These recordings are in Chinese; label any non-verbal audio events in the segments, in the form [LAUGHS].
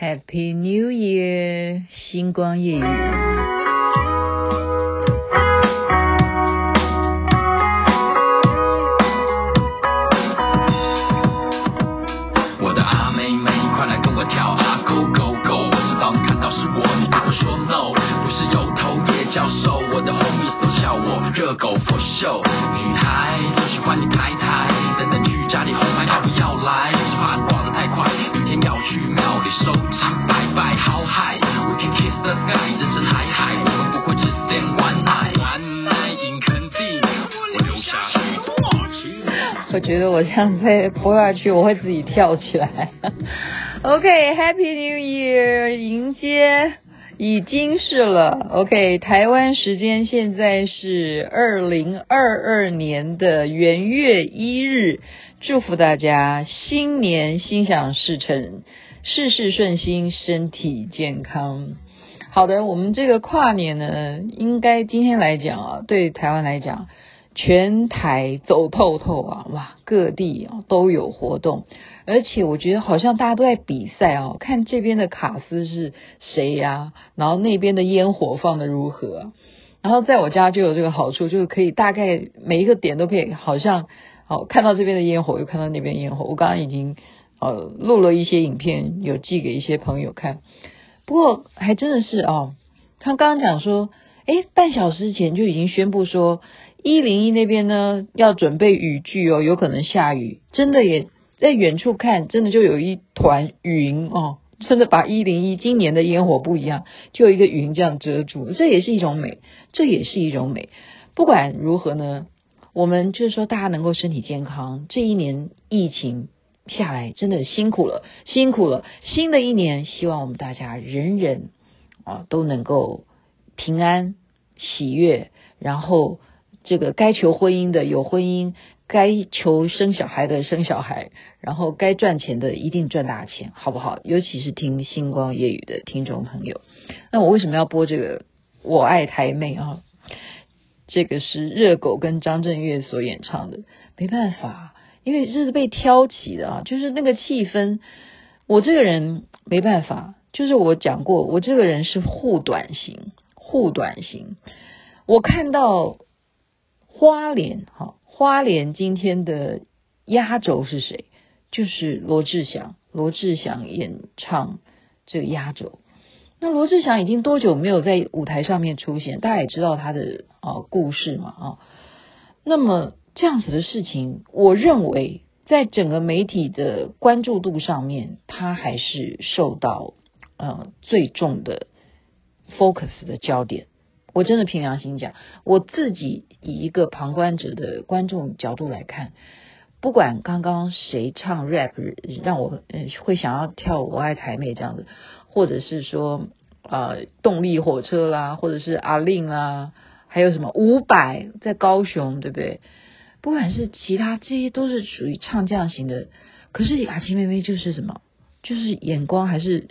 Happy New Year，星光夜雨。我的阿妹妹，快来跟我跳啊，Go Go Go！我知道你看到是我，你不会说 No，不是有头也叫瘦，我的 homies 都笑我热狗佛袖，女孩都喜欢你太太，等等去家里红牌要不要来？只是怕你逛得太快。语。我觉得我这样再播下去，我会自己跳起来。[LAUGHS] OK，Happy New Year，迎接已经是了。OK，台湾时间现在是二零二二年的元月一日，祝福大家新年心想事成，事事顺心，身体健康。好的，我们这个跨年呢，应该今天来讲啊，对台湾来讲。全台走透透啊，哇，各地啊都有活动，而且我觉得好像大家都在比赛哦，看这边的卡司是谁呀，然后那边的烟火放得如何，然后在我家就有这个好处，就是可以大概每一个点都可以，好像哦看到这边的烟火，又看到那边烟火。我刚刚已经呃录了一些影片，有寄给一些朋友看，不过还真的是哦，他刚刚讲说，诶，半小时前就已经宣布说。一零一那边呢，要准备雨具哦，有可能下雨。真的也在远处看，真的就有一团云哦，真的把一零一今年的烟火不一样，就有一个云这样遮住，这也是一种美，这也是一种美。不管如何呢，我们就是说大家能够身体健康。这一年疫情下来，真的辛苦了，辛苦了。新的一年，希望我们大家人人啊都能够平安喜悦，然后。这个该求婚姻的有婚姻，该求生小孩的生小孩，然后该赚钱的一定赚大钱，好不好？尤其是听星光夜语的听众朋友，那我为什么要播这个《我爱台妹》啊？这个是热狗跟张震岳所演唱的，没办法，因为这是被挑起的啊，就是那个气氛。我这个人没办法，就是我讲过，我这个人是护短型，护短型，我看到。花莲，哈，花莲今天的压轴是谁？就是罗志祥，罗志祥演唱这个压轴。那罗志祥已经多久没有在舞台上面出现？大家也知道他的啊故事嘛，啊。那么这样子的事情，我认为在整个媒体的关注度上面，他还是受到呃最重的 focus 的焦点。我真的凭良心讲，我自己以一个旁观者的观众角度来看，不管刚刚谁唱 rap 让我会想要跳我爱台妹这样子，或者是说呃动力火车啦，或者是阿令啦，还有什么伍佰在高雄，对不对？不管是其他这些都是属于唱将型的，可是雅琪妹妹就是什么，就是眼光还是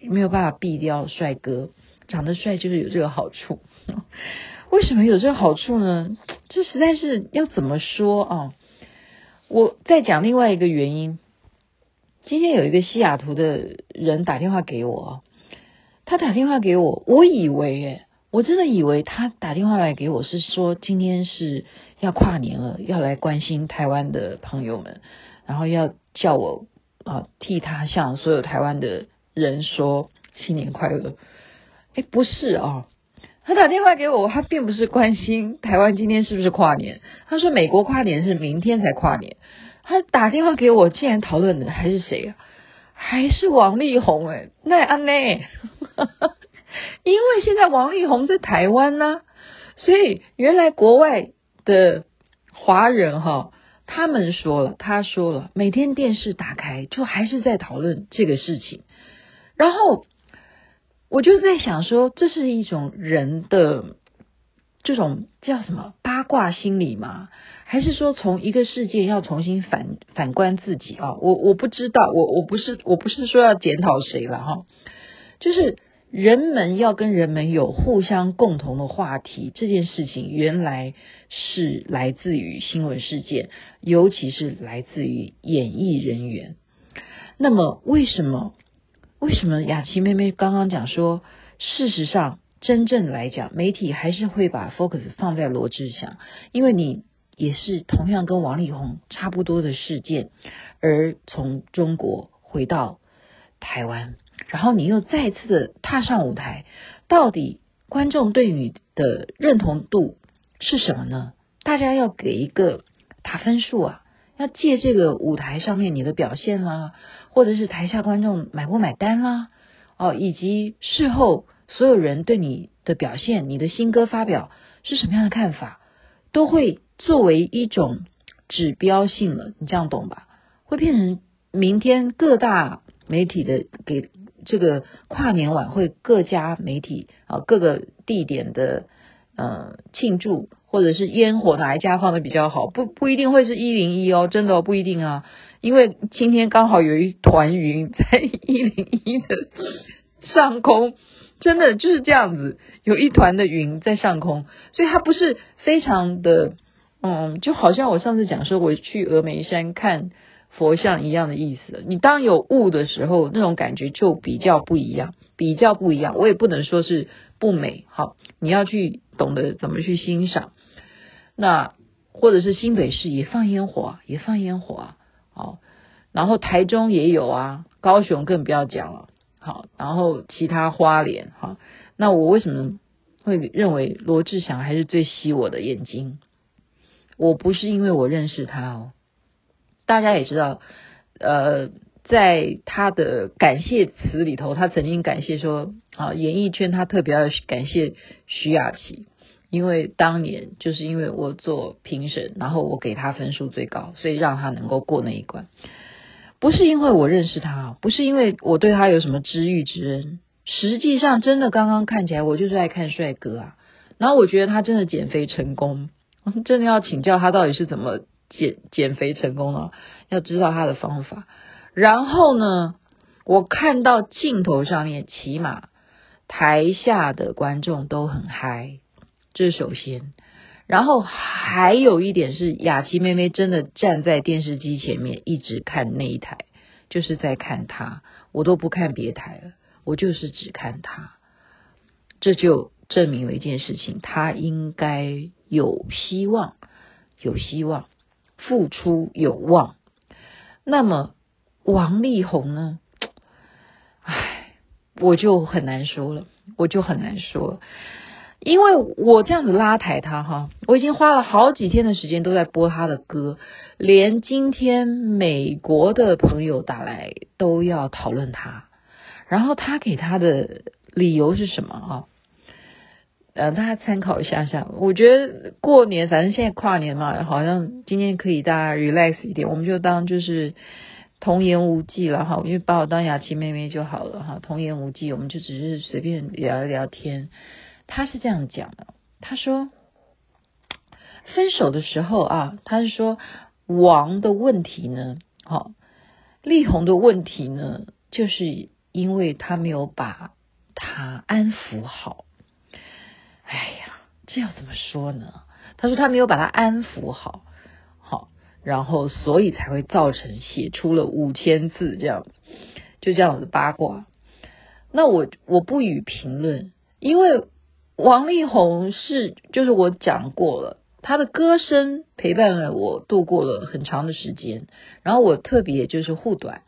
没有办法避掉帅哥。长得帅就是有这个好处，为什么有这个好处呢？这实在是要怎么说啊？我再讲另外一个原因。今天有一个西雅图的人打电话给我，他打电话给我，我以为，诶，我真的以为他打电话来给我是说今天是要跨年了，要来关心台湾的朋友们，然后要叫我啊替他向所有台湾的人说新年快乐。哎，不是啊，他打电话给我，他并不是关心台湾今天是不是跨年。他说美国跨年是明天才跨年。他打电话给我，竟然讨论的还是谁啊？还是王力宏哎，那安呢？因为现在王力宏在台湾呢，所以原来国外的华人哈，他们说了，他说了，每天电视打开就还是在讨论这个事情，然后。我就在想说，这是一种人的这种叫什么八卦心理吗？还是说从一个世界要重新反反观自己啊？我我不知道，我我不是我不是说要检讨谁了哈，就是人们要跟人们有互相共同的话题，这件事情原来是来自于新闻事件，尤其是来自于演艺人员。那么为什么？为什么雅琪妹妹刚刚讲说，事实上真正来讲，媒体还是会把 focus 放在罗志祥，因为你也是同样跟王力宏差不多的事件，而从中国回到台湾，然后你又再次的踏上舞台，到底观众对你的认同度是什么呢？大家要给一个打分数啊！要借这个舞台上面你的表现啦，或者是台下观众买不买单啦，哦，以及事后所有人对你的表现、你的新歌发表是什么样的看法，都会作为一种指标性了。你这样懂吧？会变成明天各大媒体的给这个跨年晚会各家媒体啊各个地点的呃庆祝。或者是烟火哪一家放的比较好？不不一定会是一零一哦，真的哦，不一定啊。因为今天刚好有一团云在 [LAUGHS] 一零一的上空，真的就是这样子，有一团的云在上空，所以它不是非常的，嗯，就好像我上次讲说我去峨眉山看佛像一样的意思。你当有雾的时候，那种感觉就比较不一样，比较不一样。我也不能说是不美，好，你要去懂得怎么去欣赏。那或者是新北市也放烟火，也放烟火啊，好，然后台中也有啊，高雄更不要讲了，好，然后其他花莲，好，那我为什么会认为罗志祥还是最吸我的眼睛？我不是因为我认识他哦，大家也知道，呃，在他的感谢词里头，他曾经感谢说，啊，演艺圈他特别要感谢徐雅琪。因为当年就是因为我做评审，然后我给他分数最高，所以让他能够过那一关。不是因为我认识他，不是因为我对他有什么知遇之恩。实际上，真的刚刚看起来，我就是爱看帅哥啊。然后我觉得他真的减肥成功，[LAUGHS] 真的要请教他到底是怎么减减肥成功的，要知道他的方法。然后呢，我看到镜头上面，起码台下的观众都很嗨。这首先，然后还有一点是雅琪妹妹真的站在电视机前面一直看那一台，就是在看她，我都不看别台了，我就是只看她，这就证明了一件事情，她应该有希望，有希望，付出有望。那么王力宏呢？唉，我就很难说了，我就很难说。因为我这样子拉抬他哈，我已经花了好几天的时间都在播他的歌，连今天美国的朋友打来都要讨论他，然后他给他的理由是什么啊？呃，大家参考一下下。我觉得过年反正现在跨年嘛，好像今天可以大家 relax 一点，我们就当就是童言无忌了哈，因为把我当雅琪妹妹就好了哈，童言无忌，我们就只是随便聊一聊天。他是这样讲的，他说分手的时候啊，他是说王的问题呢，好，力宏的问题呢，就是因为他没有把他安抚好。哎呀，这要怎么说呢？他说他没有把他安抚好，好，然后所以才会造成写出了五千字这样，就这样子八卦。那我我不予评论，因为。王力宏是，就是我讲过了，他的歌声陪伴了我度过了很长的时间。然后我特别就是护短，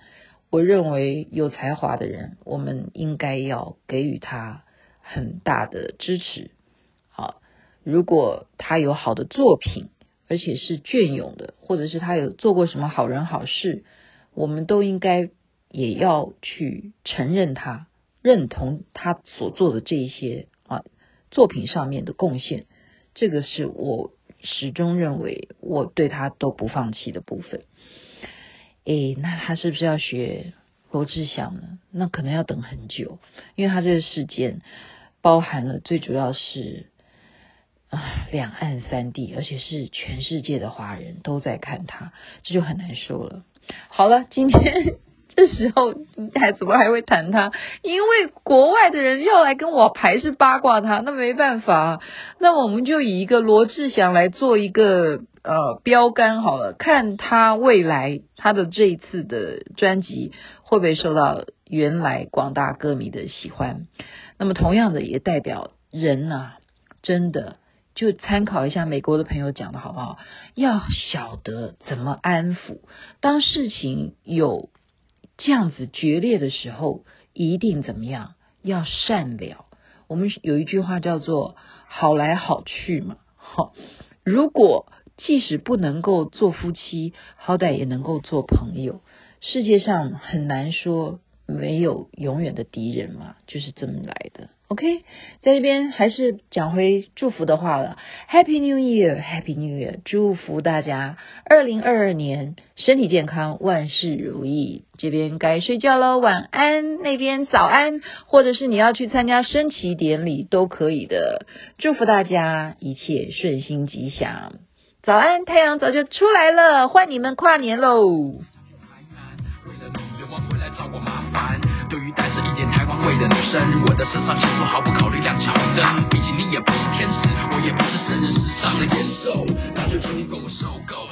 我认为有才华的人，我们应该要给予他很大的支持。好，如果他有好的作品，而且是隽永的，或者是他有做过什么好人好事，我们都应该也要去承认他，认同他所做的这一些。作品上面的贡献，这个是我始终认为我对他都不放弃的部分。诶，那他是不是要学罗志祥呢？那可能要等很久，因为他这个事件包含了最主要是啊两岸三地，而且是全世界的华人都在看他，这就很难说了。好了，今天。这时候还怎么还会谈他？因为国外的人要来跟我排是八卦他，那没办法。那我们就以一个罗志祥来做一个呃标杆好了，看他未来他的这一次的专辑会不会受到原来广大歌迷的喜欢。那么同样的也代表人啊，真的就参考一下美国的朋友讲的好不好？要晓得怎么安抚，当事情有这样子决裂的时候，一定怎么样？要善了。我们有一句话叫做“好来好去”嘛。好，如果即使不能够做夫妻，好歹也能够做朋友。世界上很难说没有永远的敌人嘛，就是这么来的。OK，在这边还是讲回祝福的话了。Happy New Year，Happy New Year，祝福大家二零二二年身体健康，万事如意。这边该睡觉喽，晚安。那边早安，或者是你要去参加升旗典礼都可以的。祝福大家一切顺心吉祥。早安，太阳早就出来了，换你们跨年喽。演台湾味的女生。我的身上全都毫不考虑亮起红灯。比起你也不是天使，我也不是真人时尚的野兽，那就请你跟我受够。